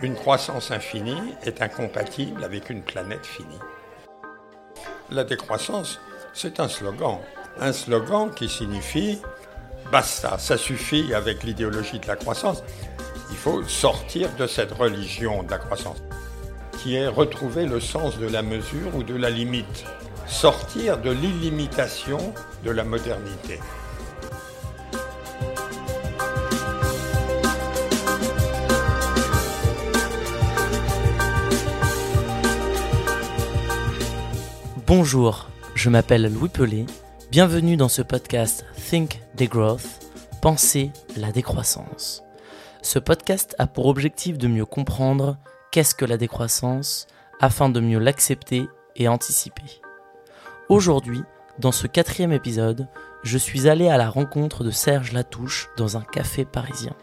Une croissance infinie est incompatible avec une planète finie. La décroissance, c'est un slogan. Un slogan qui signifie basta, ça suffit avec l'idéologie de la croissance. Il faut sortir de cette religion de la croissance, qui est retrouver le sens de la mesure ou de la limite. Sortir de l'illimitation de la modernité. Bonjour, je m'appelle Louis Pelé. Bienvenue dans ce podcast Think Degrowth, Penser la décroissance. Ce podcast a pour objectif de mieux comprendre qu'est-ce que la décroissance afin de mieux l'accepter et anticiper. Aujourd'hui, dans ce quatrième épisode, je suis allé à la rencontre de Serge Latouche dans un café parisien.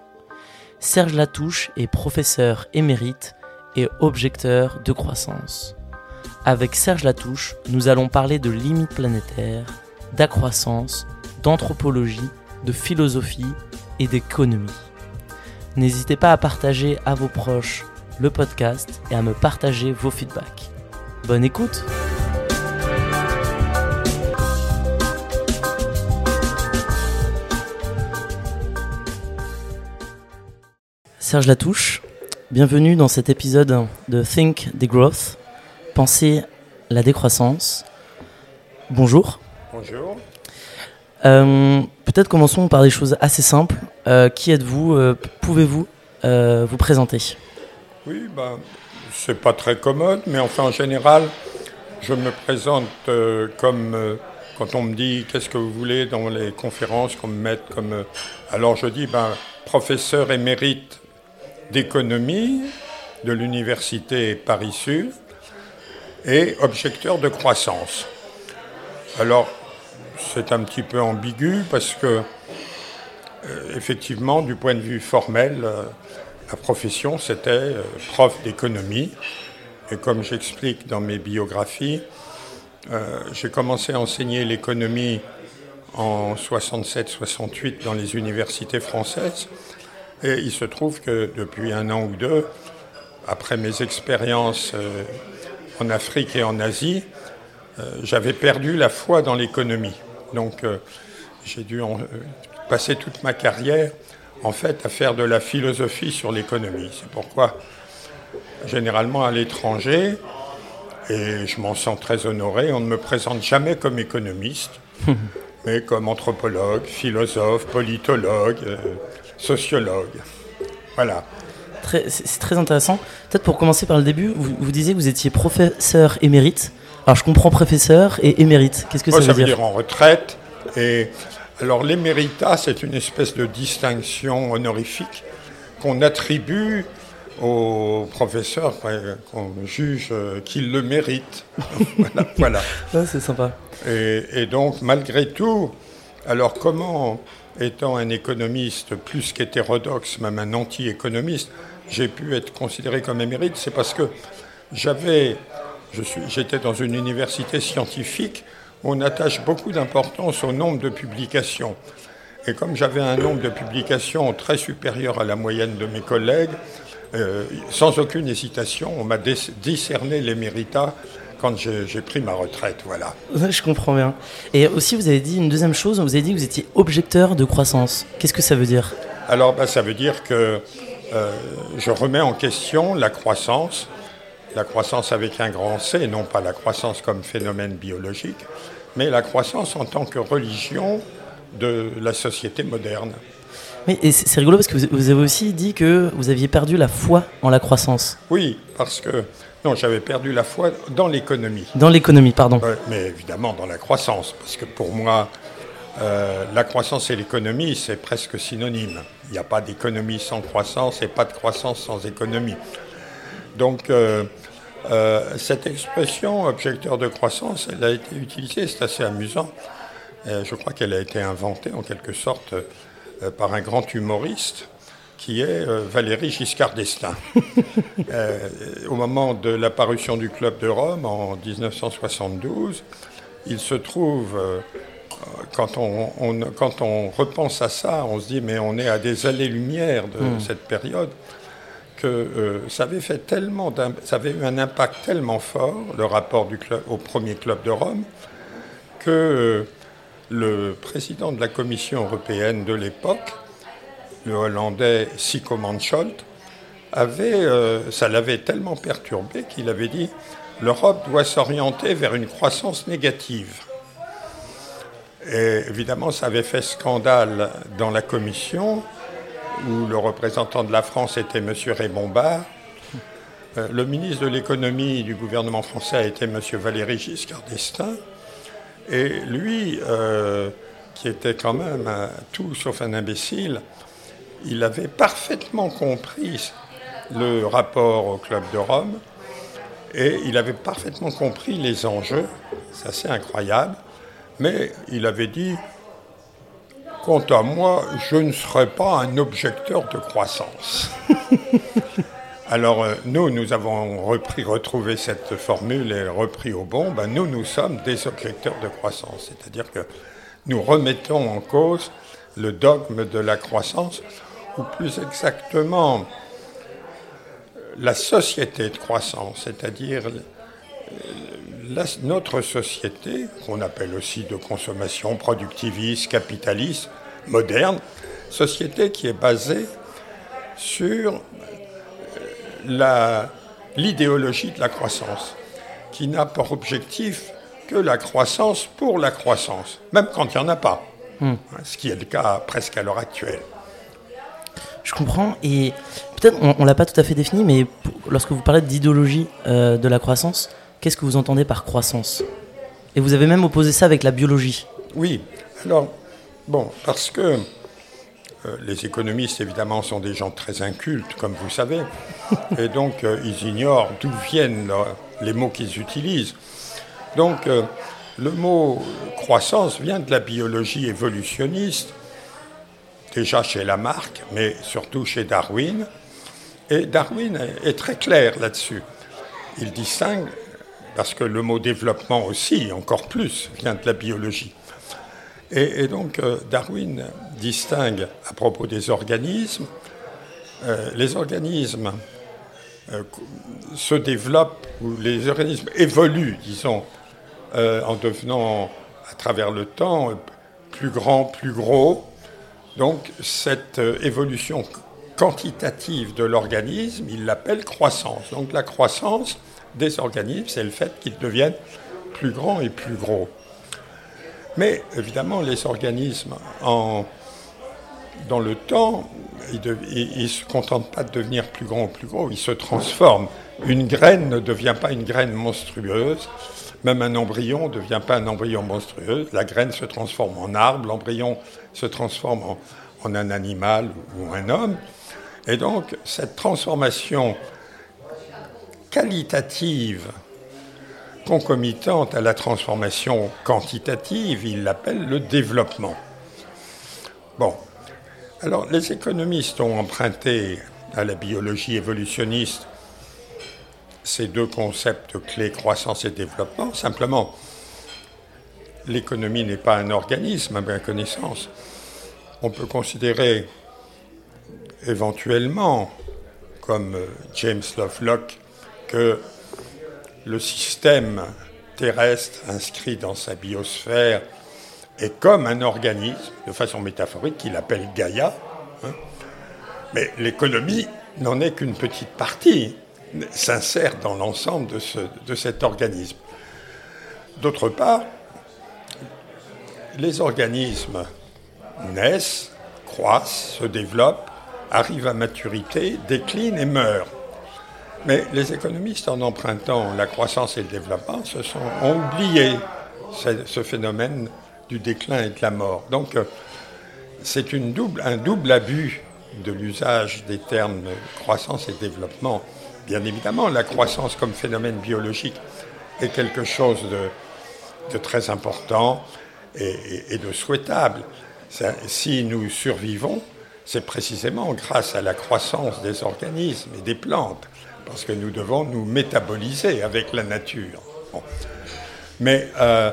Serge Latouche est professeur émérite et objecteur de croissance. Avec Serge Latouche, nous allons parler de limites planétaires, d'accroissance, d'anthropologie, de philosophie et d'économie. N'hésitez pas à partager à vos proches le podcast et à me partager vos feedbacks. Bonne écoute Serge Latouche, bienvenue dans cet épisode de Think the Growth, Penser la décroissance. Bonjour. Bonjour. Euh, Peut-être commençons par des choses assez simples. Euh, qui êtes-vous euh, Pouvez-vous vous présenter? Oui, ben, c'est pas très commode, mais enfin en général, je me présente comme quand on me dit qu'est-ce que vous voulez dans les conférences qu'on me mette comme. alors je dis ben, professeur émérite d'économie de l'université Paris-Sud et objecteur de croissance. Alors c'est un petit peu ambigu parce que euh, effectivement, du point de vue formel, euh, la profession, c'était euh, prof d'économie. Et comme j'explique dans mes biographies, j'ai commencé à enseigner l'économie en 67-68 dans les universités françaises. Et il se trouve que depuis un an ou deux, après mes expériences en Afrique et en Asie, euh, j'avais perdu la foi dans l'économie. Donc euh, j'ai dû en- euh, passer toute ma carrière en fait à faire de la philosophie sur l'économie. C'est pourquoi généralement à l'étranger, et je m'en sens très honoré, on ne me présente jamais comme économiste, mais comme anthropologue, philosophe, politologue, euh, sociologue. Voilà. C'est très intéressant. Peut-être pour commencer par le début, vous, vous disiez que vous étiez professeur émérite. Alors je comprends professeur et émérite. Qu'est-ce que Moi, ça, veut dire, en retraite. Et alors l'éméritat, c'est une espèce de distinction honorifique qu'on attribue aux professeurs, qu'on juge euh, qu'ils le méritent. voilà. voilà. Ouais, C'est sympa. Et, et donc, malgré tout, alors comment, étant un économiste plus qu'hétérodoxe, même un anti-économiste, j'ai pu être considéré comme émérite C'est parce que j'avais, j'étais dans une université scientifique où on attache beaucoup d'importance au nombre de publications. Et comme j'avais un nombre de publications très supérieur à la moyenne de mes collègues, euh, sans aucune hésitation, on m'a discerné l'éméritat quand j'ai j'ai pris ma retraite. Voilà. Ouais, je comprends bien. Et aussi, vous avez dit une deuxième chose. Vous avez dit que vous étiez objecteur de croissance. Qu'est-ce que ça veut dire? Alors, bah, ça veut dire que euh, je remets en question la croissance, la croissance avec un grand C, non pas la croissance comme phénomène biologique, mais la croissance en tant que religion de la société moderne. Mais c'est rigolo parce que vous, avez aussi dit que vous aviez perdu la foi en la croissance. Oui, parce que non, j'avais perdu la foi dans l'économie. Dans l'économie, pardon. Ouais, mais évidemment dans la croissance, parce que pour moi, euh, la croissance et l'économie, c'est presque synonyme. Il n'y a pas d'économie sans croissance et pas de croissance sans économie. Donc, euh, euh, cette expression objecteur de croissance, elle a été utilisée, c'est assez amusant. Euh, je crois qu'elle a été inventée en quelque sorte par un grand humoriste qui est Valéry Giscard d'Estaing. Au moment de la parution du Club de Rome en 1972, il se trouve, quand, on, on- quand on repense à ça, on se dit mais on est à des années-lumière de cette période, que euh, ça avait fait tellement ça avait eu un impact tellement fort, le rapport du club, au premier club de Rome, que euh, le président de la Commission européenne de l'époque, le Hollandais Sico Mansholt, avait, euh, ça l'avait tellement perturbé qu'il avait dit l'Europe doit s'orienter vers une croissance négative. Et évidemment, ça avait fait scandale dans la Commission où le représentant de la France était M. Raymond Barre. Euh, le ministre de l'économie du gouvernement français été M. Valéry Giscard d'Estaing. Et lui, euh, qui était quand même tout sauf un imbécile, il avait parfaitement compris le rapport au Club de Rome et il avait parfaitement compris les enjeux. C'est assez incroyable. Mais il avait dit Quant à moi, je ne serai pas un objecteur de croissance. Alors, euh, nous, nous avons repris, retrouvé cette formule et repris au bon. Ben, nous, nous sommes des objecteurs de croissance. C'est-à-dire que nous remettons en cause le dogme de la croissance, ou plus exactement, la société de croissance, c'est-à-dire notre société, qu'on appelle aussi de consommation productiviste, capitaliste, moderne, société qui est basée sur euh, l'idéologie de la croissance, qui n'a pour objectif que la croissance pour la croissance, même quand il n'y en a pas, hmm. ce qui est le cas presque à l'heure actuelle. Je comprends, et peut-être on ne l'a pas tout à fait défini, mais lorsque vous parlez d'idéologie euh, de la croissance, Qu'est-ce que vous entendez par croissance? Et vous avez même opposé ça avec la biologie. Oui, alors, bon, parce que euh, les économistes, évidemment, sont des gens très incultes, comme vous savez, et donc euh, ils ignorent d'où viennent les mots qu'ils utilisent. Donc, euh, le mot croissance vient de la biologie évolutionniste, déjà chez Lamarck, mais surtout chez Darwin. Et Darwin est très clair là-dessus. Il distingue parce que le mot développement aussi, encore plus, vient de la biologie. Et, donc euh, Darwin distingue à propos des organismes, euh, les organismes euh, se développent, ou les organismes évoluent, disons, en devenant à travers le temps plus grands, plus gros. Donc cette évolution quantitative de l'organisme, il l'appelle croissance. Donc la croissance, des organismes, c'est le fait qu'ils deviennent plus grands et plus gros. Mais évidemment, les organismes, en, dans le temps, ils ne se contentent pas de devenir plus grands ou plus gros, ils se transforment. Une graine ne devient pas une graine monstrueuse, même un embryon ne devient pas un embryon monstrueux. La graine se transforme en arbre, l'embryon se transforme en, en un animal ou un homme. Et donc, cette transformation qualitative concomitante à la transformation quantitative, il l'appelle le développement. Bon, alors les économistes ont emprunté à la biologie évolutionniste ces deux concepts clés, croissance et développement. Simplement, l'économie n'est pas un organisme, à ma connaissance. On peut considérer éventuellement, comme James Lovelock que le système terrestre inscrit dans sa biosphère est comme un organisme, de façon métaphorique, qu'il appelle Gaïa. Hein. Mais l'économie n'en est qu'une petite partie, s'insère dans l'ensemble de, de cet organisme. D'autre part, les organismes naissent, croissent, se développent, arrivent à maturité, déclinent et meurent. Mais les économistes, en empruntant la croissance et le développement, se sont, ont oublié ce, phénomène du déclin et de la mort. Donc, euh, c'est un double abus de l'usage des termes croissance et développement. Bien évidemment, la croissance comme phénomène biologique est quelque chose de, très important et, de souhaitable. si nous survivons, c'est précisément grâce à la croissance des organismes et des plantes parce que nous devons nous métaboliser avec la nature. Mais euh,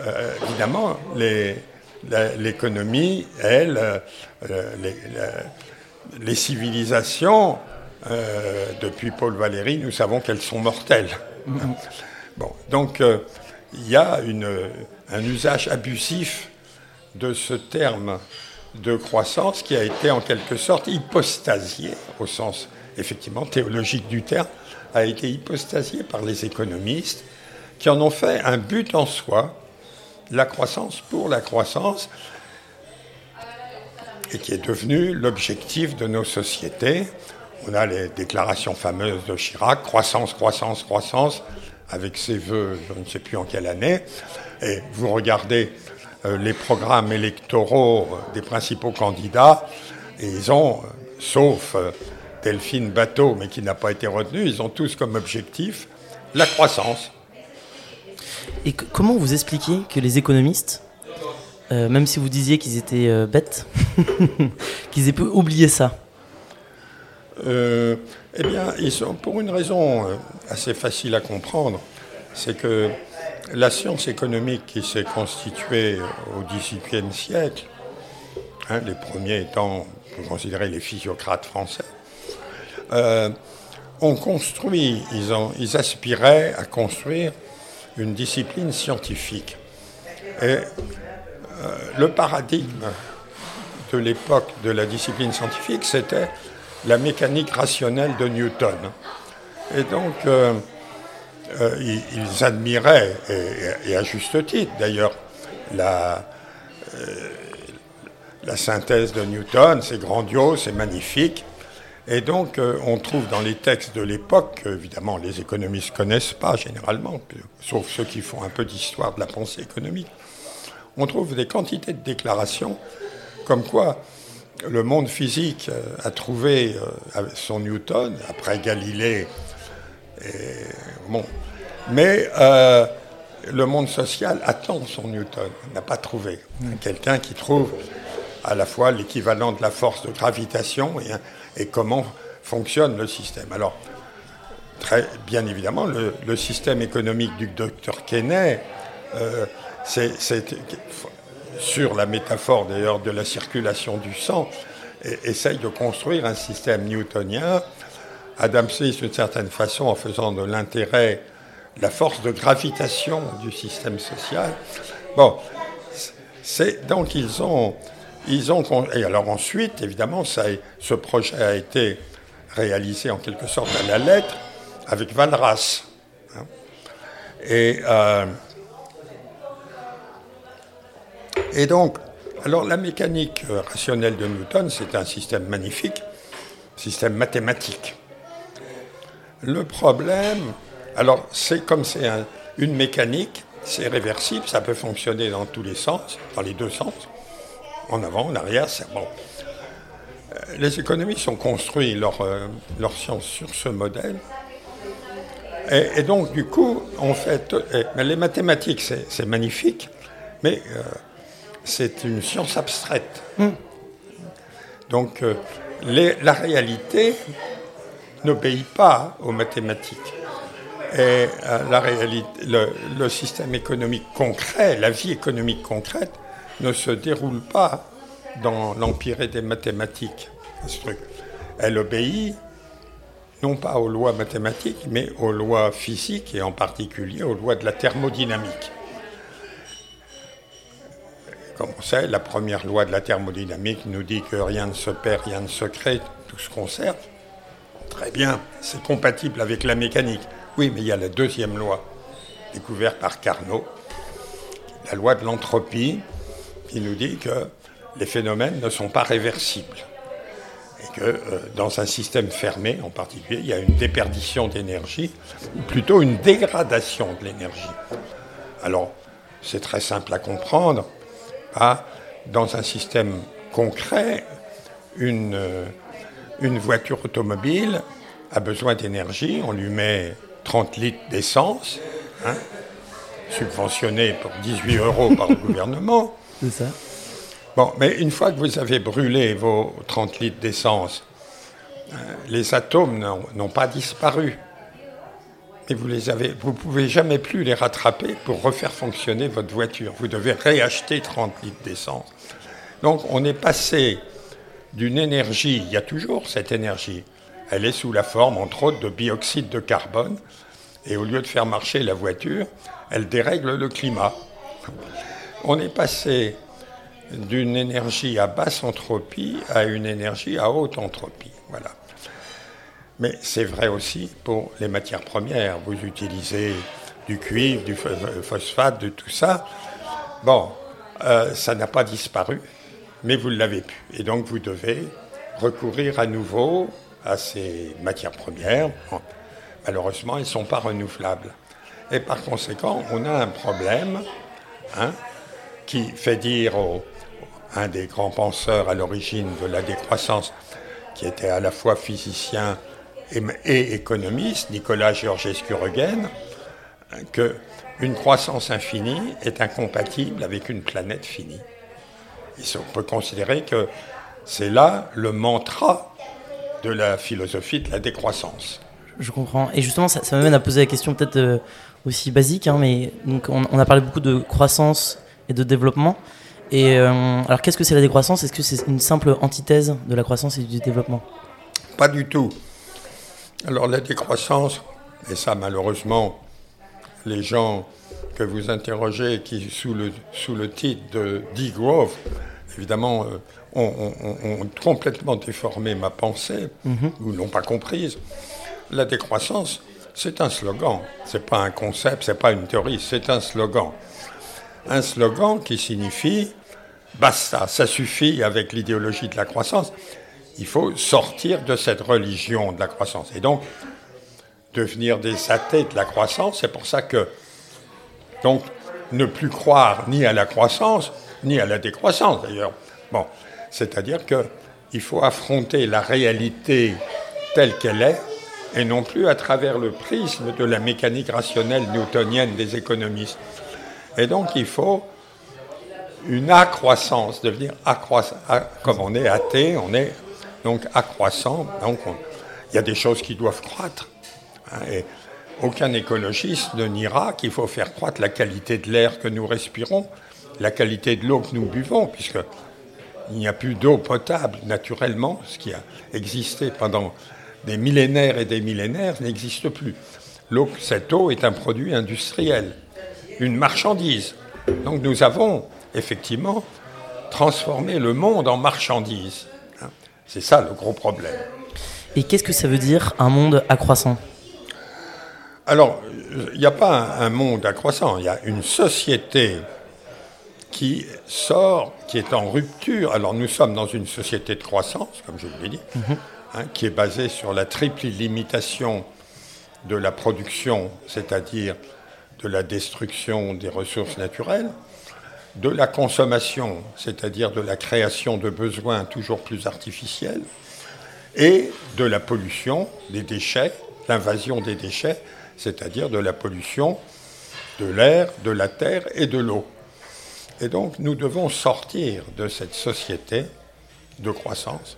euh, évidemment, l'économie, elle, euh, les, civilisations depuis Paul Valéry, nous savons qu'elles sont mortelles. Bon, donc il y a un usage abusif de ce terme de croissance qui a été en quelque sorte hypostasié, au sens effectivement théologique du terme, a été hypostasié par les économistes qui en ont fait un but en soi, la croissance pour la croissance, et qui est devenu l'objectif de nos sociétés. On a les déclarations fameuses de Chirac, croissance, croissance, croissance, avec ses voeux, je ne sais plus en quelle année. Et vous regardez euh, les programmes électoraux des principaux candidats, et ils ont, euh, sauf euh, Delphine Bateau, mais qui n'a pas été retenu, ils ont tous comme objectif la croissance. Et comment vous expliquez que les économistes, même si vous disiez qu'ils étaient bêtes, qu'ils aient pu oublier ça? Eh bien, ils sont, pour une raison assez facile à comprendre, c'est que la science économique qui s'est constituée au XVIIIe siècle, hein, les premiers étant, vous considérez, les physiocrates français, euh, ont construit, ils, aspiraient à construire une discipline scientifique. Et euh, le paradigme de l'époque de la discipline scientifique, c'était la mécanique rationnelle de Newton. Et donc, euh, euh, ils, admiraient, et, à juste titre d'ailleurs, la, la synthèse de Newton, c'est grandiose, c'est magnifique. Et donc, euh, on trouve dans les textes de l'époque, évidemment, les économistes ne connaissent pas généralement, sauf ceux qui font un peu d'histoire de la pensée économique, on trouve des quantités de déclarations comme quoi le monde physique a trouvé son Newton, après Galilée bon. Mais euh, le monde social attend son Newton, n'a pas trouvé. Quelqu'un qui trouve à la fois l'équivalent de la force de gravitation et, comment fonctionne le système. Alors, très bien évidemment, le, système économique du docteur Kenney, euh, c'est sur la métaphore d'ailleurs de la circulation du sang, essaye de construire un système newtonien Adam Smith, d'une certaine façon, en faisant de l'intérêt la force de gravitation du système social. Bon, c'est donc ils ont, ils ont et alors ensuite, évidemment, ça, ce projet a été réalisé en quelque sorte à la lettre avec Valras. Hein. Et, euh, et donc, alors la mécanique rationnelle de Newton, c'est un système magnifique, système mathématique. Le problème, alors c'est comme c'est une mécanique, c'est réversible, ça peut fonctionner dans tous les sens, dans les deux sens, en avant, en arrière, c'est bon. Euh, les économistes ont construit leur, euh, leur science sur ce modèle. Et, donc, du coup, on fait. mais les mathématiques, c'est magnifique, mais euh, c'est une science abstraite. Hmm. Donc, la réalité, n'obéit pas aux mathématiques. Et euh, la réalité, le, système économique concret, la vie économique concrète, ne se déroule pas dans l'empire des mathématiques. Elle obéit non pas aux lois mathématiques, mais aux lois physiques et en particulier aux lois de la thermodynamique. Comme on sait, la première loi de la thermodynamique nous dit que rien ne se perd, rien ne se crée, tout se conserve. Très bien, c'est compatible avec la mécanique. Oui, mais il y a la deuxième loi, découverte par Carnot, la loi de l'entropie, qui nous dit que les phénomènes ne sont pas réversibles. Et que euh, dans un système fermé, en particulier, il y a une déperdition d'énergie, ou plutôt une dégradation de l'énergie. Alors, c'est très simple à comprendre. Hein. dans un système concret, une. Euh, une voiture automobile a besoin d'énergie, on lui met 30 litres d'essence, hein, subventionné pour 18 euros par le gouvernement. C'est ça. Bon, mais une fois que vous avez brûlé vos 30 litres d'essence, euh, les atomes n'ont pas disparu. Et vous les avez, vous pouvez jamais plus les rattraper pour refaire fonctionner votre voiture. Vous devez réacheter 30 litres d'essence. Donc on est passé d'une énergie, il y a toujours cette énergie, elle est sous la forme, entre autres, de bioxyde de carbone. Et au lieu de faire marcher la voiture, elle dérègle le climat. On est passé d'une énergie à basse entropie à une énergie à haute entropie. Mais c'est vrai aussi pour les matières premières. Vous utilisez du cuivre, du phosphate, de tout ça. Bon, euh, ça n'a pas disparu, mais vous l'avez pu. Et donc vous devez recourir à nouveau à ces matières premières. malheureusement, elles ne sont pas renouvelables. Et par conséquent, on a un problème hein, qui fait dire au, un des grands penseurs à l'origine de la décroissance, qui était à la fois physicien et, économiste, Nicolas Georgescu-Roegen, qu'une croissance infinie est incompatible avec une planète finie. on peut considérer que c'est là le mantra de la philosophie de la décroissance. Je comprends. Et justement, ça, m'amène à poser la question peut-être euh, aussi basique, hein, mais donc on, a parlé beaucoup de croissance et de développement. Et euh, alors, qu'est-ce que c'est la décroissance? Est-ce que c'est une simple antithèse de la croissance et du développement? Pas du tout. Alors, la décroissance, et ça, malheureusement, les gens que vous interrogez, qui sous le, sous le titre de degrowth, évidemment, euh, ont, complètement déformé ma pensée, mhm. ou l'ont pas comprise. La décroissance, c'est un slogan. C'est pas un concept, c'est pas une théorie, c'est un slogan. Un slogan qui signifie basta, ça suffit avec l'idéologie de la croissance. Il faut sortir de cette religion de la croissance. Et donc, devenir des athées de la croissance, c'est pour ça que, donc, ne plus croire ni à la croissance, ni à la décroissance d'ailleurs. Bon, c'est-à-dire qu'il faut affronter la réalité telle qu'elle est, et non plus à travers le prisme de la mécanique rationnelle newtonienne des économistes. Et donc, il faut une accroissance, devenir accroissant. Comme on est athée, on est donc accroissant. Donc il y a des choses qui doivent croître. Hein, et aucun écologiste ne niera qu'il faut faire croître la qualité de l'air que nous respirons, la qualité de l'eau que nous buvons, puisque il n'y a plus d'eau potable naturellement, ce qui a existé pendant des millénaires et des millénaires n'existe plus. Cette eau est un produit industriel, une marchandise. Donc nous avons effectivement, transformer le monde en marchandise. Hein. C'est ça le gros problème. Et qu'est-ce que ça veut dire un monde accroissant? Alors, il n'y a pas un, monde accroissant, il y a une société qui sort, qui est en rupture. Alors nous sommes dans une société de croissance, comme je l'ai dit, mhm. hein, qui est basée sur la triple limitation de la production, c'est-à-dire de la destruction des ressources naturelles, de la consommation, c'est-à-dire de la création de besoins toujours plus artificiels, et de la pollution des déchets, l'invasion des déchets, c'est-à-dire de la pollution de l'air, de la terre et de l'eau. Et donc nous devons sortir de cette société de croissance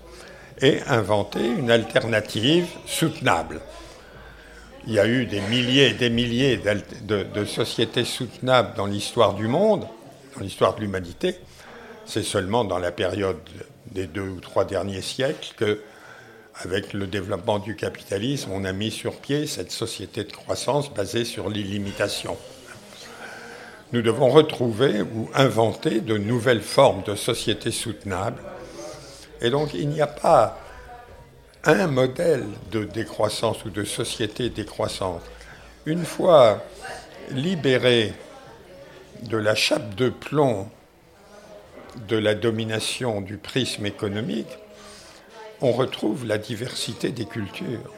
et inventer une alternative soutenable. Il y a eu des milliers et des milliers de, sociétés soutenables dans l'histoire du monde, dans l'histoire de l'humanité. C'est seulement dans la période des deux ou trois derniers siècles que, avec le développement du capitalisme, on a mis sur pied cette société de croissance basée sur l'illimitation. Nous devons retrouver ou inventer de nouvelles formes de société soutenables. Et donc il n'y a pas un modèle de décroissance ou de société décroissante. Une fois libéré de la chape de plomb de la domination du prisme économique, on retrouve la diversité des cultures.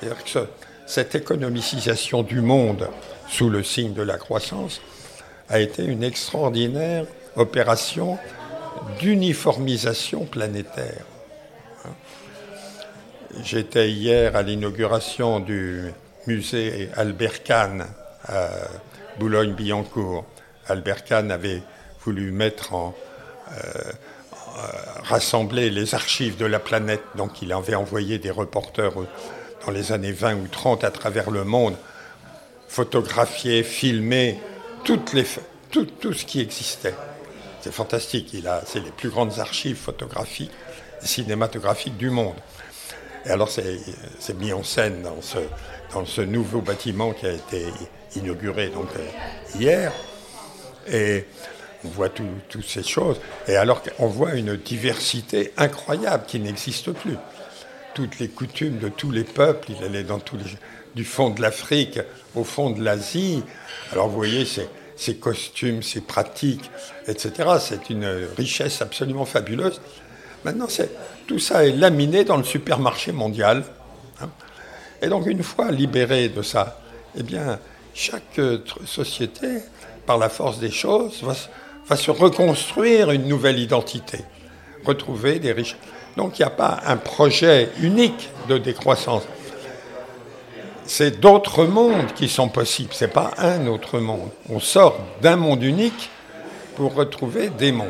Que cette économicisation du monde sous le signe de la croissance a été une extraordinaire opération d'uniformisation planétaire. J'étais hier à l'inauguration du musée Albert Kahn à Boulogne-Billancourt. Albert Kahn avait voulu mettre en. Euh, rassembler les archives de la planète. Donc il avait envoyé des reporters dans les années 20 ou 30 à travers le monde, photographier, filmer tout, ce qui existait. C'est fantastique. C'est les plus grandes archives photographiques, cinématographiques du monde. Et alors c'est mis en scène dans ce, dans ce nouveau bâtiment qui a été inauguré donc, euh, hier. Et on voit toutes ces choses. Et alors qu'on voit une diversité incroyable qui n'existe plus. Toutes les coutumes de tous les peuples, il allait dans tous les, du fond de l'Afrique au fond de l'Asie. Alors vous voyez, ces, costumes, ces pratiques, etc. C'est une richesse absolument fabuleuse. Maintenant, tout ça est laminé dans le supermarché mondial. Hein. Et donc, une fois libéré de ça, eh bien, chaque société, par la force des choses, va, va se reconstruire une nouvelle identité, retrouver des richesses. Donc, il n'y a pas un projet unique de décroissance c'est d'autres mondes qui sont possibles. Ce n'est pas un autre monde. On sort d'un monde unique pour retrouver des mondes.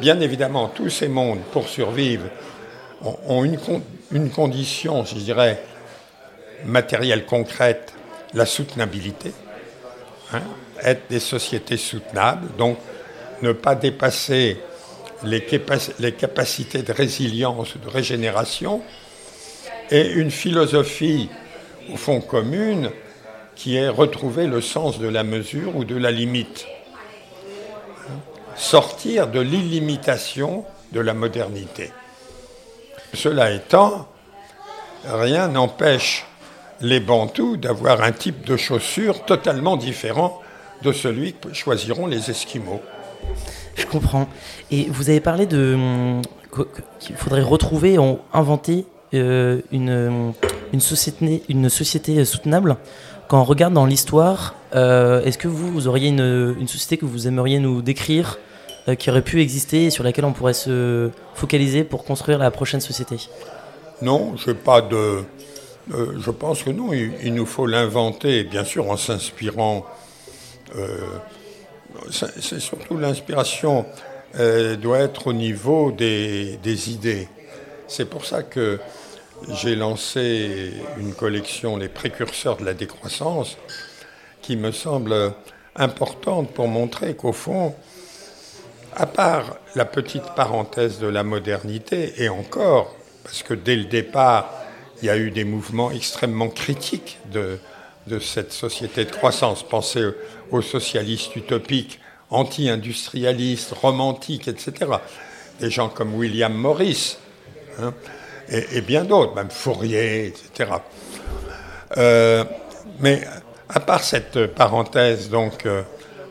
Bien évidemment, tous ces mondes, pour survivre, ont une, condition, je dirais, matérielle concrète, la soutenabilité. Hein, être des sociétés soutenables, donc ne pas dépasser les, capacités de résilience, de régénération, et une philosophie au fond commune, qui est retrouver le sens de la mesure ou de la limite. Sortir de l'illimitation de la modernité. Cela étant, rien n'empêche les Bantous d'avoir un type de chaussure totalement différent de celui que choisiront les Esquimaux. Je comprends. Et vous avez parlé de hum, qu'il faudrait retrouver, inventer euh, une, une société, une société soutenable, quand on regarde dans l'histoire, est-ce que vous, auriez une, société que vous aimeriez nous décrire euh, qui aurait pu exister et sur laquelle on pourrait se focaliser pour construire la prochaine société? Non, je pas de. Euh, je pense que non, il, nous faut l'inventer, bien sûr, en s'inspirant. c'est surtout l'inspiration doit être au niveau des idées. C'est pour ça que j'ai lancé une collection, Les précurseurs de la décroissance, qui me semble importante pour montrer qu'au fond, à part la petite parenthèse de la modernité, et encore, parce que dès le départ, il y a eu des mouvements extrêmement critiques de, de cette société de croissance. Pensez aux socialistes utopiques, anti-industrialistes, romantiques, etc. Des gens comme William Morris. Hein, et, bien d'autres, même Fourier, etc. Euh, mais à part cette parenthèse donc euh,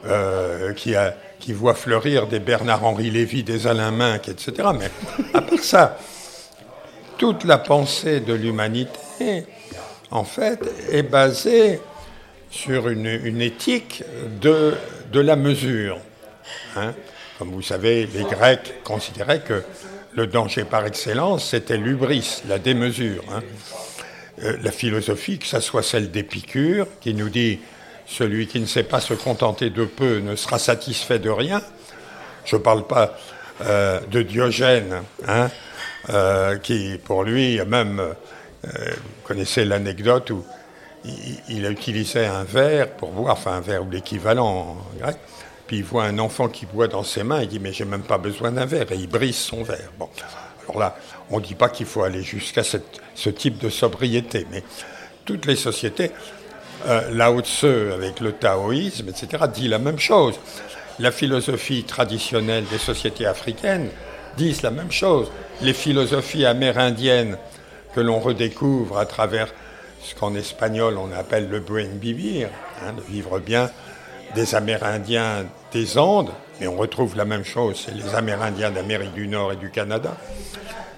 euh, qui, voit fleurir des Bernard-Henri Lévy, des Alain Minck, etc. Mais à part ça, toute la pensée de l'humanité, en fait, est basée sur une, éthique de, de, la mesure. Hein. Comme vous savez, les Grecs considéraient que le danger par excellence, c'était l'ubris, la démesure. Hein. Euh, la philosophie, que ce soit celle d'Épicure, qui nous dit celui qui ne sait pas se contenter de peu ne sera satisfait de rien. Je ne parle pas euh, de Diogène, hein, euh, qui pour lui, même, vous connaissez l'anecdote où il, il, a utilisé un verre pour boire, enfin un verre ou l'équivalent en grec, puis il voit un enfant qui boit dans ses mains, il dit mais j'ai même pas besoin d'un verre, et il brise son verre. Bon, alors là, on ne dit pas qu'il faut aller jusqu'à ce type de sobriété, mais toutes les sociétés, euh, Lao Tse avec le taoïsme, etc., dit la même chose. La philosophie traditionnelle des sociétés africaines disent la même chose. Les philosophies amérindiennes que l'on redécouvre à travers ce qu'en espagnol on appelle le buen vivir, hein, de vivre bien, des Amérindiens des Andes, mais on retrouve la même chose, c'est les Amérindiens d'Amérique du Nord et du Canada.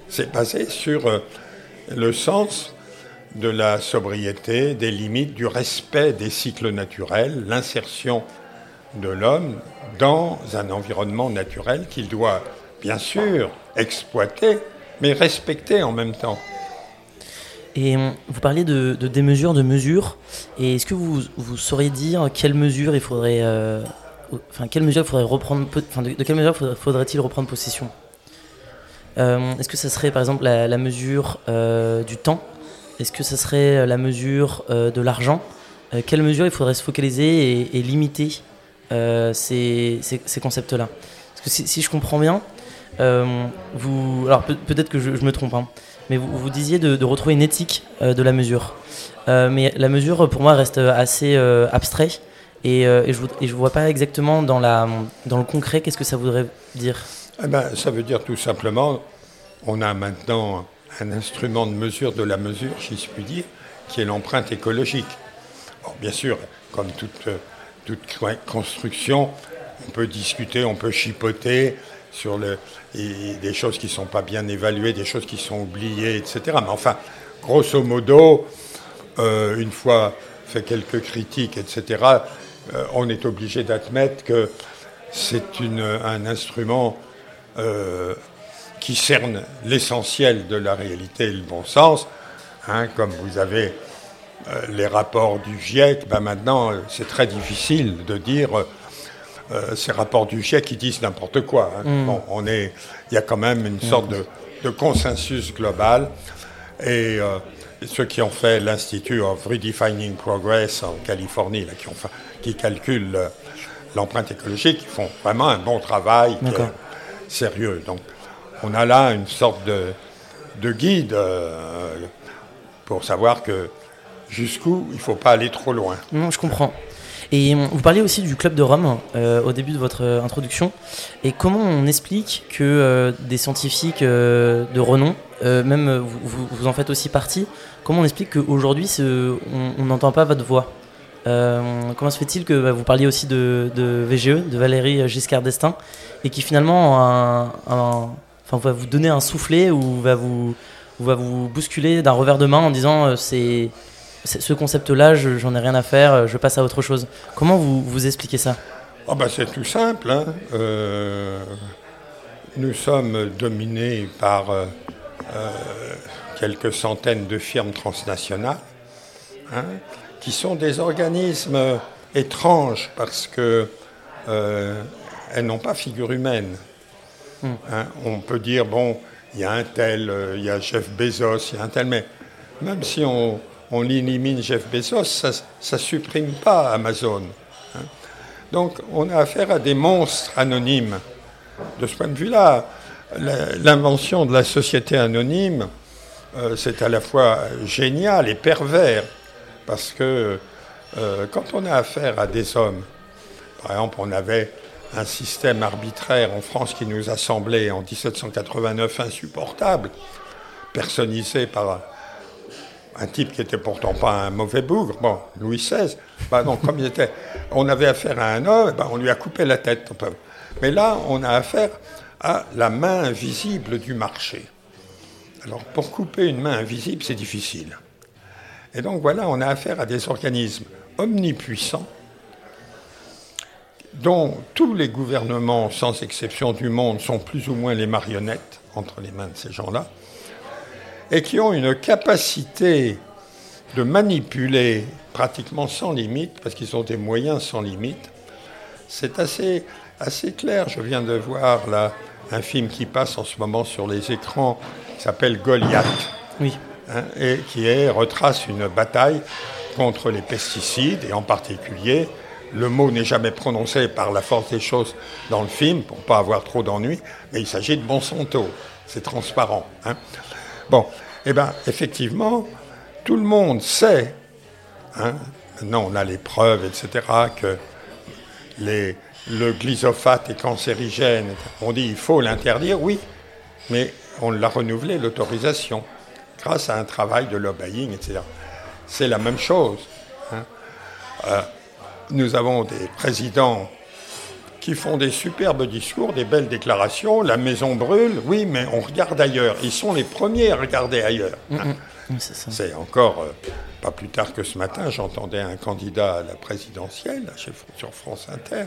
C'est basé sur euh, le sens de la sobriété, des limites, du respect des cycles naturels, l'insertion de l'homme dans un environnement naturel qu'il doit bien sûr exploiter, mais respecter en même temps. Et euh, vous parliez de, de démesure, de mesure. Et est-ce que vous, vous sauriez dire quelle mesure il faudrait, euh, faudrait reprendre, enfin de, quelle mesure faudrait-il reprendre possession? Est-ce que ça serait par exemple la, mesure du temps? Est-ce que ça serait la mesure de l'argent? Quelle mesure il faudrait se focaliser et, limiter ces, ces, concepts-là? Parce que si, si, je comprends bien, vous, alors peut-être que je, me trompe, hein, mais vous, vous disiez de, retrouver une éthique de la mesure. mais la mesure, pour moi, reste assez abstrait. Et, et je ne vois pas exactement dans, la, dans le concret qu'est-ce que ça voudrait dire? Eh ben, ça veut dire tout simplement, on a maintenant un instrument de mesure de la mesure, si je puis dire, qui est l'empreinte écologique. bien sûr, comme toute, toute construction, on peut discuter, on peut chipoter sur des choses qui ne sont pas bien évaluées, des choses qui sont oubliées, etc. Mais enfin, grosso modo, euh, une fois fait quelques critiques, etc., euh, on est obligé d'admettre que c'est un instrument euh, qui cerne l'essentiel de la réalité et le bon sens. Hein, comme vous avez euh, les rapports du GIEC, ben maintenant c'est très difficile de dire euh, ces rapports du GIEC qui disent n'importe quoi. Hein. Mm. Bon, on est, il y a quand même une sorte de, consensus global et ceux qui ont fait l'Institut of Redefining Progress en Californie, là, qui, ont, qui calculent l'empreinte écologique, ils font vraiment un bon travail sérieux. Donc on a là une sorte de, de guide euh, pour savoir que jusqu'où il ne faut pas aller trop loin. Non, je comprends. Et vous parliez aussi du club de Rome euh, au début de votre introduction. Et comment on explique que euh, des scientifiques de renom, même vous, vous, en faites aussi partie, comment on explique qu'aujourd'hui on n'entend pas votre voix? Comment se fait-il que bah, vous parliez aussi de, VGE, de Valérie Giscard d'Estaing, et qui finalement va vous donner un soufflet ou va vous, bousculer d'un revers de main en disant euh, c'est ce concept-là, j'en ai rien à faire, euh, je passe à autre chose. Comment vous, vous expliquez ça? Oh C'est tout simple. Hein. Euh, nous sommes dominés par quelques centaines de firmes transnationales hein, qui sont des organismes étranges parce que elles n'ont pas figure humaine. Hmm. Hein, on peut dire, bon, il y a un tel, euh, il y a Jeff Bezos, il y a un tel, mais même si on, élimine Jeff Bezos, ça ne supprime pas Amazon. Hein. Donc on a affaire à des monstres anonymes. De ce point de vue-là, l'invention de la société anonyme, euh, c'est à la fois génial et pervers, parce que euh, quand on a affaire à des hommes, par exemple, on avait un système arbitraire en France qui nous a semblé en 1789 insupportable, personnisé par un type qui était pourtant pas un mauvais bougre, bon, Louis XVI, bah comme il était, on avait affaire à un homme, bah on lui a coupé la tête. Mais là, on a affaire à la main invisible du marché. Alors, pour couper une main invisible, c'est difficile. Et donc voilà, on a affaire à des organismes omnipuissants dont tous les gouvernements, sans exception du monde, sont plus ou moins les marionnettes entre les mains de ces gens-là, et qui ont une capacité de manipuler pratiquement sans limite, parce qu'ils ont des moyens sans limite. C'est assez, assez clair. Je viens de voir là un film qui passe en ce moment sur les écrans, qui s'appelle Goliath, oui. Hein, et qui retrace une bataille contre les pesticides, et en particulier le mot n'est jamais prononcé par la force des choses dans le film, pour ne pas avoir trop d'ennuis, mais il s'agit de Monsanto. C'est transparent. Hein. Bon, eh bien, effectivement, tout le monde sait, hein, maintenant on a les preuves, etc., que le glyphosate est cancérigène. On dit il faut l'interdire, oui, mais on l'a renouvelé, l'autorisation, grâce à un travail de lobbying, etc. C'est la même chose. Hein. Euh, nous avons des présidents qui font des superbes discours, des belles déclarations. La maison brûle, oui, mais on regarde ailleurs. Ils sont les premiers à regarder ailleurs. Mm, mm. C'est encore, euh, pas plus tard que ce matin, j'entendais un candidat à la présidentielle sur France Inter,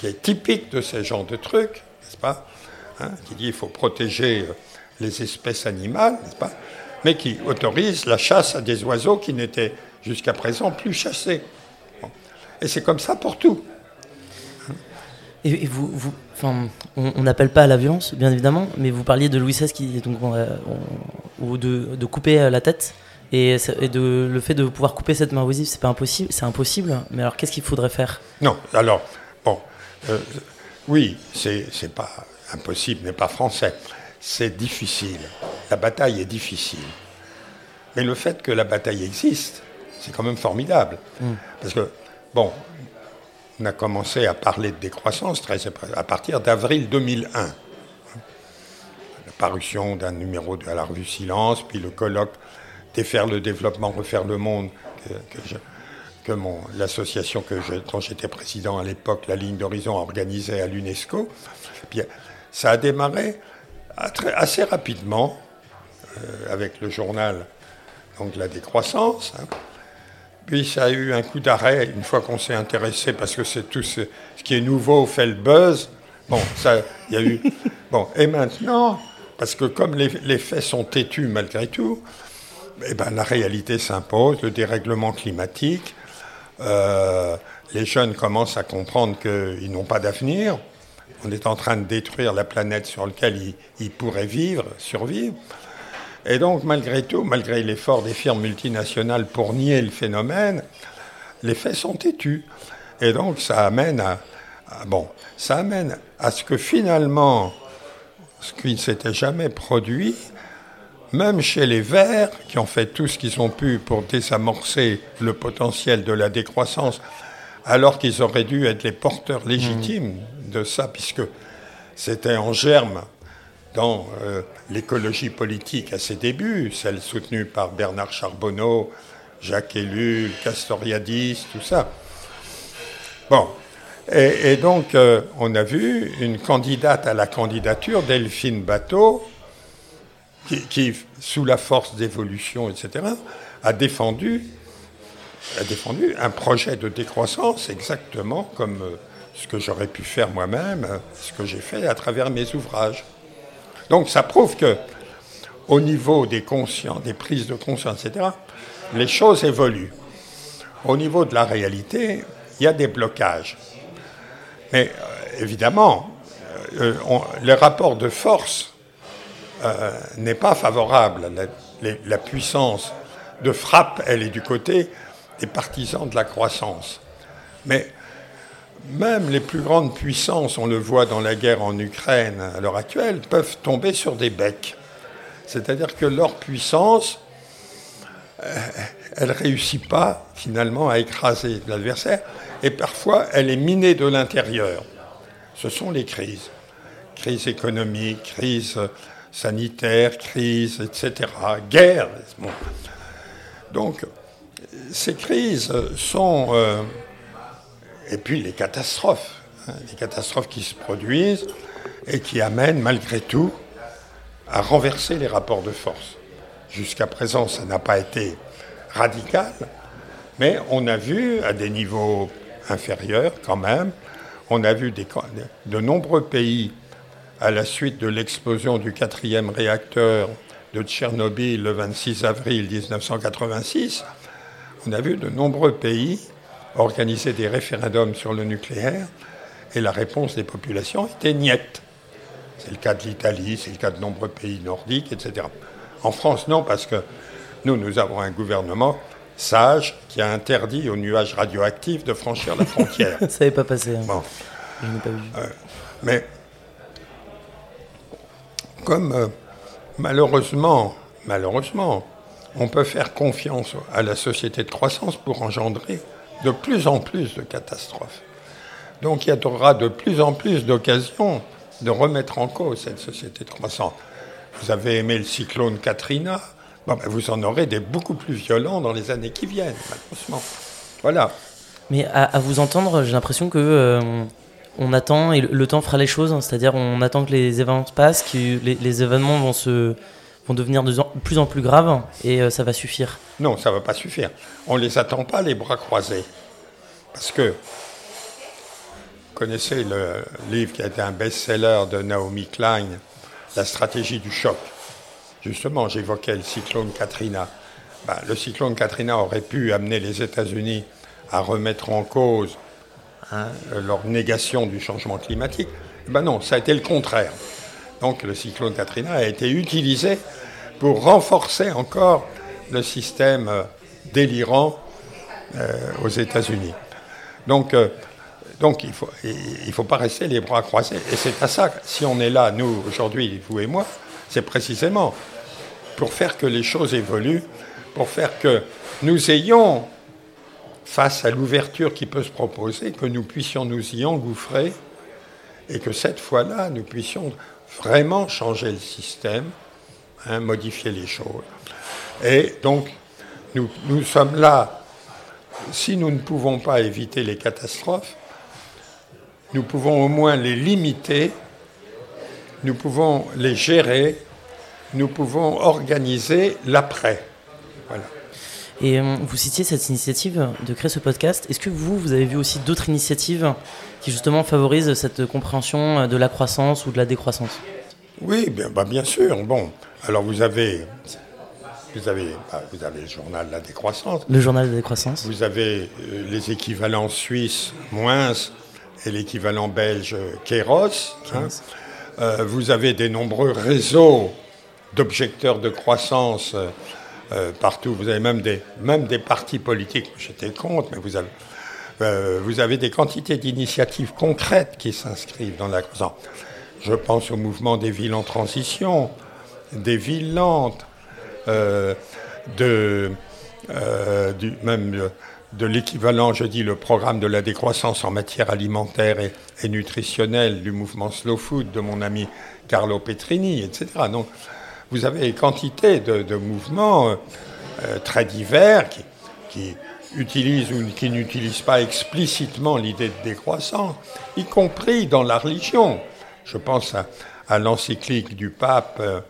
qui est typique de ce genre de trucs, n'est-ce pas hein, Qui dit qu'il faut protéger euh, les espèces animales, n'est-ce pas Mais qui autorise la chasse à des oiseaux qui n'étaient jusqu'à présent plus chassés. Et c'est comme ça pour tout. Et, vous, vous enfin, on n'appelle pas à la violence, bien évidemment, mais vous parliez de Louis XVI qui, donc, ou de, de, couper euh, la tête. Et, et, de, le fait de pouvoir couper cette main visible, c'est pas impossible, c'est impossible. Mais alors, qu'est-ce qu'il faudrait faire? Non, alors, bon, euh, oui, c'est pas impossible n'est pas français. C'est difficile. La bataille est difficile. Mais le fait que la bataille existe, c'est quand même formidable. Mm. Parce que, bon, on a commencé à parler de décroissance très, à partir d'avril 2001. La parution d'un numéro de la revue Silence, puis le colloque Défaire le développement, refaire le monde, que, l'association que dont j'étais président à l'époque, la ligne d'horizon, organisait à l'UNESCO. Puis ça a démarré assez rapidement euh, avec le journal donc la décroissance. Hein. Puis ça a eu un coup d'arrêt une fois qu'on s'est intéressé, parce que c'est tout ce, qui est nouveau fait le buzz. Bon, ça, il y a eu. Bon, et maintenant, parce que comme les, faits sont têtus malgré tout, eh ben, la réalité s'impose, le dérèglement climatique. Euh, les jeunes commencent à comprendre qu'ils n'ont pas d'avenir. On est en train de détruire la planète sur laquelle ils pourraient vivre, survivre. Et donc, malgré tout, malgré l'effort des firmes multinationales pour nier le phénomène, les faits sont têtus. Et donc, ça amène à, ça amène à ce que finalement, ce qui ne s'était jamais produit, même chez les Verts, qui ont fait tout ce qu'ils ont pu pour désamorcer le potentiel de la décroissance, alors qu'ils auraient dû être les porteurs légitimes de ça, puisque c'était en germe dans euh, l'écologie politique à ses débuts, celle soutenue par Bernard Charbonneau, Jacques Ellul, Castoriadis, tout ça. Bon, et, donc euh, on a vu une candidate à la candidature, Delphine Bateau, qui, sous la force d'évolution, etc., a défendu, a défendu un projet de décroissance exactement comme euh, ce que j'aurais pu faire moi-même, ce que j'ai fait à travers mes ouvrages. Donc ça prouve que, au niveau des conscients, des prises de conscience, etc., les choses évoluent. Au niveau de la réalité, il y a des blocages. Mais euh, évidemment, euh, le rapport de force euh, n'est pas favorable. La, puissance de frappe, elle est du côté des partisans de la croissance. Mais même les plus grandes puissances, on le voit dans la guerre en Ukraine à l'heure actuelle, peuvent tomber sur des becs. C'est-à-dire que leur puissance, elle ne réussit pas finalement à écraser l'adversaire, et parfois elle est minée de l'intérieur. Ce sont les crises. Crise économique, crise sanitaire, crise, etc. Guerre. Donc, ces crises sont... Euh, et puis les catastrophes, hein, les catastrophes qui se produisent et qui amènent malgré tout à renverser les rapports de force. Jusqu'à présent, ça n'a pas été radical, mais on a vu à des niveaux inférieurs quand même, on a vu de nombreux pays, à la suite de l'explosion du quatrième réacteur de Tchernobyl le 26 avril 1986, on a vu de nombreux pays organiser des référendums sur le nucléaire et la réponse des populations était niette. C'est le cas de l'Italie, c'est le cas de nombreux pays nordiques, etc. En France, non, parce que nous, nous avons un gouvernement sage qui a interdit aux nuages radioactifs de franchir la frontière. Ça n'avait pas passé. Hein. Bon. Je n'ai pas vu. Euh, mais comme euh, malheureusement, malheureusement, on peut faire confiance à la société de croissance pour engendrer de plus en plus de catastrophes. Donc il y aura de plus en plus d'occasions de remettre en cause cette société de croissance. Vous avez aimé le cyclone Katrina, ben, vous en aurez des beaucoup plus violents dans les années qui viennent, malheureusement. Voilà. Mais à, vous entendre, j'ai l'impression que euh, on attend et le, temps fera les choses. Hein. C'est-à-dire, on attend que les événements passent, que les événements vont se vont devenir de plus en plus graves et euh, ça va suffire Non, ça ne va pas suffire. On ne les attend pas les bras croisés. Parce que, vous connaissez le livre qui a été un best-seller de Naomi Klein, La stratégie du choc. Justement, j'évoquais le cyclone Katrina. Ben, le cyclone Katrina aurait pu amener les États-Unis à remettre en cause hein, leur négation du changement climatique. Ben non, ça a été le contraire. Donc le cyclone Katrina a été utilisé pour renforcer encore le système euh, délirant euh, aux États-Unis. Donc, euh, il ne faut, il pas rester les bras croisés. Et c'est à ça, si on est là, nous, aujourd'hui, vous et moi, c'est précisément pour faire que les choses évoluent, pour faire que nous ayons, face à l'ouverture qui peut se proposer, que nous puissions nous y engouffrer et que cette fois-là, nous puissions vraiment changer le système, hein, modifier les choses. Et donc, nous, nous sommes là, si nous ne pouvons pas éviter les catastrophes, nous pouvons au moins les limiter, nous pouvons les gérer, nous pouvons organiser l'après. Voilà. Et euh, vous citiez cette initiative de créer ce podcast. Est-ce que vous, vous avez vu aussi d'autres initiatives qui justement favorisent cette compréhension de la croissance ou de la décroissance? Oui, bien, bah bien sûr. Bon, alors vous avez, vous avez, bah, vous avez le journal de la décroissance. Le journal de la décroissance. Vous avez euh, les équivalents suisses, moins, et l'équivalent belge, Kéros. Hein. Euh, vous avez des nombreux réseaux d'objecteurs de croissance euh, partout. Vous avez même des, même des partis politiques, j'étais contre, mais vous avez, euh, vous avez des quantités d'initiatives concrètes qui s'inscrivent dans la croissance. Je pense au mouvement des villes en transition, des villes lentes, euh, de, même de l'équivalent, je dis, le programme de la décroissance en matière alimentaire et, et nutritionnelle du mouvement Slow Food de mon ami Carlo Petrini, etc. Donc, vous avez quantité de, de mouvements euh, très divers qui, utilisent ou qui n'utilisent pas explicitement l'idée de décroissance, y compris dans la religion. Je pense à, à l'encyclique du pape, euh,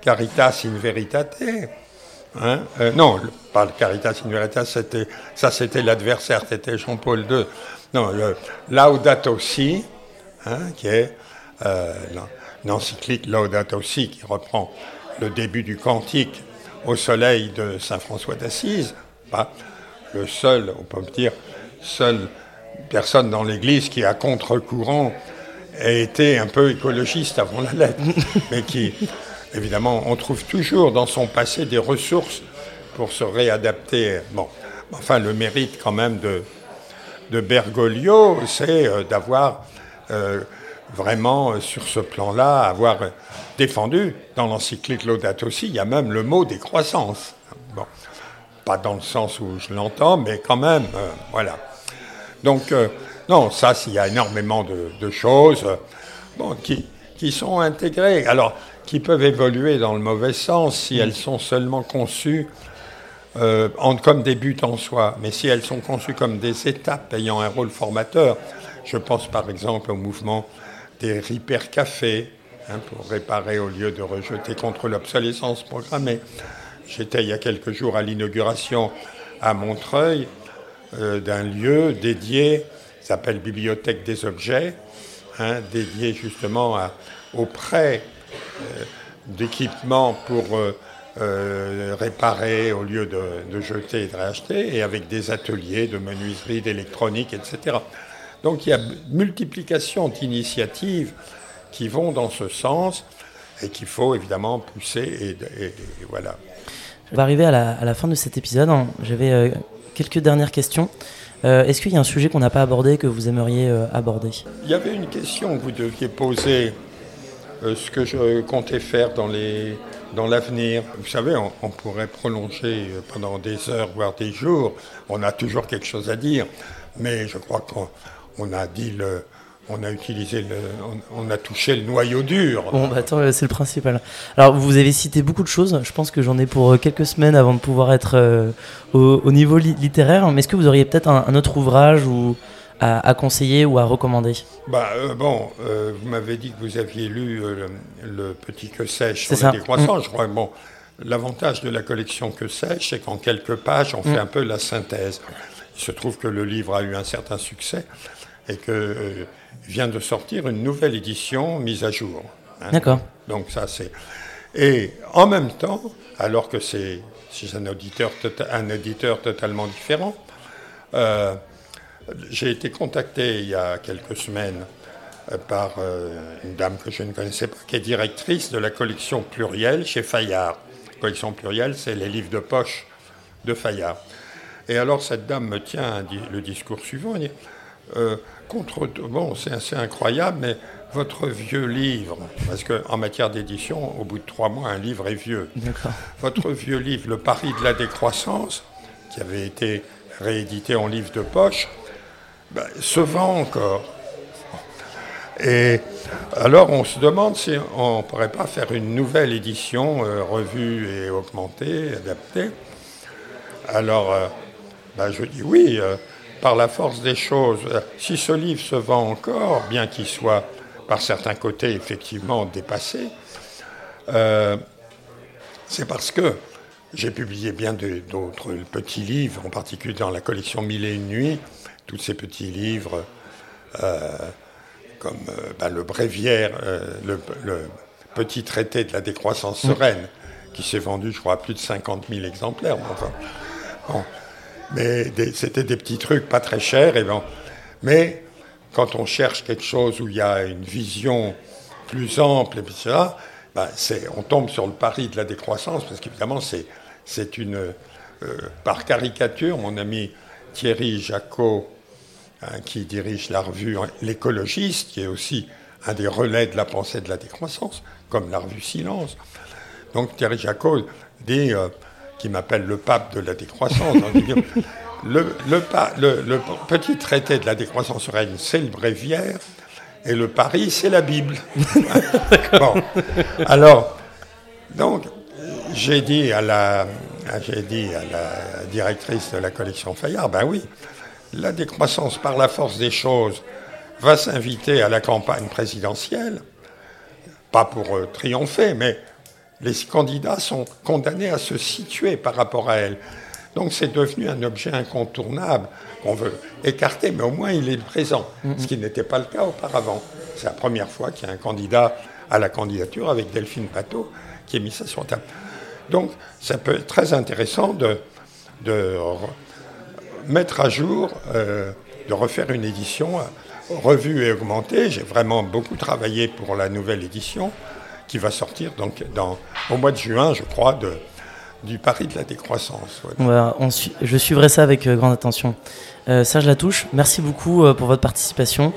Caritas in Veritate. Hein euh, non, pas le Caritas in Veritate, c'était, ça c'était l'adversaire, c'était Jean-Paul II. Non, le Laudato Si, hein, qui est euh, une encyclique Laudato Si qui reprend le début du cantique au soleil de Saint François d'Assise, pas le seul, on peut dire, seule personne dans l'Église qui, à contre-courant, a été un peu écologiste avant la lettre, mais qui, évidemment, on trouve toujours dans son passé des ressources pour se réadapter. Bon, enfin, le mérite quand même de, de Bergoglio, c'est euh, d'avoir euh, vraiment, euh, sur ce plan-là, avoir défendu dans l'encyclique Laudato aussi, il y a même le mot décroissance. Bon, pas dans le sens où je l'entends, mais quand même, euh, voilà. Donc, euh, non, ça, il y a énormément de, de choses euh, bon, qui, qui, sont intégrées, alors qui peuvent évoluer dans le mauvais sens si elles sont seulement conçues en, comme des buts en soi, mais si elles sont conçues comme des étapes ayant un rôle formateur, je pense par exemple au mouvement des Ripper Café, hein, pour réparer au lieu de rejeter contre l'obsolescence programmée. J'étais il y a quelques jours à l'inauguration à Montreuil euh, d'un lieu dédié, s'appelle Bibliothèque des objets, hein, dédié justement à, au prêt euh, d'équipements pour euh, réparer au lieu de, jeter et de racheter, et avec des ateliers de menuiserie, d'électronique, etc. Donc il y a multiplication d'initiatives qui vont dans ce sens et qu'il faut évidemment pousser. Et, et, et, voilà. On va arriver à la, à la, fin de cet épisode. J'avais euh, quelques dernières questions. Euh, Est-ce qu'il y a un sujet qu'on n'a pas abordé que vous aimeriez euh, aborder? Il y avait une question que vous deviez poser, ce que je comptais faire dans les dans l'avenir. Vous savez, on, on, pourrait prolonger pendant des heures, voire des jours. On a toujours quelque chose à dire, mais je crois qu'on on a dit le, on a utilisé le, on, on, a touché le noyau dur. Bon, bah attends, c'est le principal. Alors, vous avez cité beaucoup de choses. Je pense que j'en ai pour quelques semaines avant de pouvoir être euh, au, au, niveau li littéraire. Mais est-ce que vous auriez peut-être un, un, autre ouvrage ou à, à, conseiller ou à recommander? Bah euh, bon, euh, vous m'avez dit que vous aviez lu euh, le, le, Petit que sèche sur la décroissance. Mmh. Je crois bon, l'avantage de la collection que sèche, c'est qu'en quelques pages, on mmh. fait un peu la synthèse. Il se trouve que le livre a eu un certain succès et que euh, vient de sortir une nouvelle édition mise à jour. Hein. D'accord. Donc ça c'est et en même temps, alors que c'est un auditeur tota-, un éditeur totalement différent, euh, j'ai été contacté il y a quelques semaines euh, par euh, une dame que je ne connaissais pas, qui est directrice de la collection plurielle chez Fayard. La collection plurielle, c'est les livres de poche de Fayard. Et alors cette dame me tient le discours suivant. Elle dit, euh, contre, bon, c'est assez incroyable, mais votre vieux livre, parce qu'en matière d'édition, au bout de trois mois, un livre est vieux. Votre vieux livre, Le Paris de la décroissance, qui avait été réédité en livre de poche, ben, se vend encore. Et alors on se demande si on ne pourrait pas faire une nouvelle édition euh, revue et augmentée, adaptée. Alors euh, ben, je dis oui, euh, par la force des choses, si ce livre se vend encore, bien qu'il soit par certains côtés effectivement dépassé, c'est parce que j'ai publié bien d'autres petits livres, en particulier dans la collection Mille et une nuits, tous ces petits livres comme euh, bah, le bréviaire, euh, le, petit traité de la décroissance sereine, qui s'est vendu, je crois, à plus de 50 000 exemplaires. Mais c'était des petits trucs pas très chers. Mais quand on cherche quelque chose où il y a une vision plus ample, et bah, on tombe sur le pari de la décroissance, parce qu'évidemment, c'est une. Euh, par caricature, mon ami Thierry Jacot Hein, qui dirige la revue L'écologiste, qui est aussi un des relais de la pensée de la décroissance, comme la revue Silence. Donc Thierry Jacot dit, euh, qui m'appelle le pape de la décroissance, hein, le, le, petit traité de la décroissance règne, c'est le bréviaire, et le Paris, c'est la Bible. bon. Alors, donc, j'ai dit à la, j'ai dit à la directrice de la collection Fayard, ben oui, la décroissance par la force des choses va s'inviter à la campagne présidentielle, pas pour euh, triompher, mais les candidats sont condamnés à se situer par rapport à elle. Donc c'est devenu un objet incontournable qu'on veut écarter, mais au moins il est présent, ce qui n'était pas le cas auparavant. C'est la première fois qu'il y a un candidat à la candidature avec Delphine Pateau qui a mis ça sur la table. Donc ça peut être très intéressant de, de mettre à jour, euh, de refaire une édition euh, revue et augmentée. J'ai vraiment beaucoup travaillé pour la nouvelle édition qui va sortir donc dans, au mois de juin, je crois, de, du Paris de la décroissance. je suivrai ça avec euh, grande attention. Euh, Serge Latouche, merci beaucoup pour votre participation.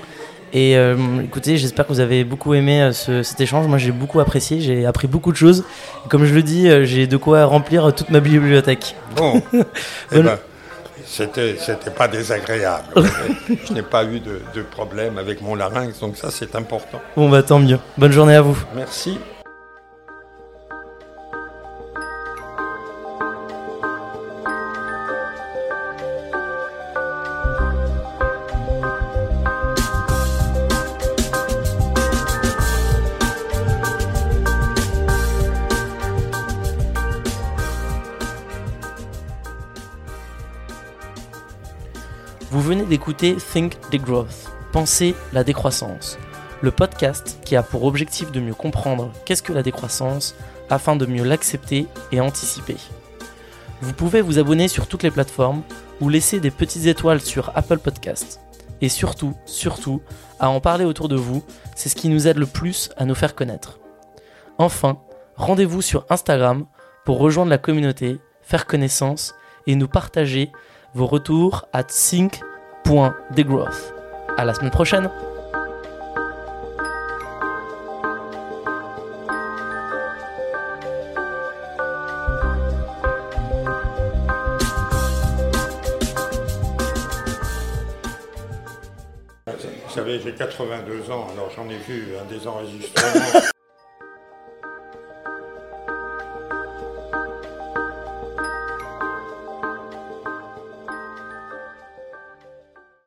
Et écoutez, j'espère que vous avez beaucoup aimé cet échange. Moi, j'ai beaucoup apprécié, j'ai appris beaucoup de choses. comme je le dis, j'ai de quoi remplir toute ma bibliothèque. Bon. Eh ben, c'était, c'était pas désagréable. je n'ai pas eu de, de, problème avec mon larynx, donc ça c'est important. Bon bah tant mieux. Bonne journée à vous. Merci. Venez d'écouter Think the Growth, Penser la décroissance, le podcast qui a pour objectif de mieux comprendre qu'est-ce que la décroissance afin de mieux l'accepter et anticiper. Vous pouvez vous abonner sur toutes les plateformes ou laisser des petites étoiles sur Apple Podcast. Et surtout, surtout, à en parler autour de vous, c'est ce qui nous aide le plus à nous faire connaître. Enfin, rendez-vous sur Instagram pour rejoindre la communauté, faire connaissance et nous partager vos retours à sync.degrowth. À la semaine prochaine! Vous savez, j'ai 82 ans, alors j'en ai vu un des enregistrements.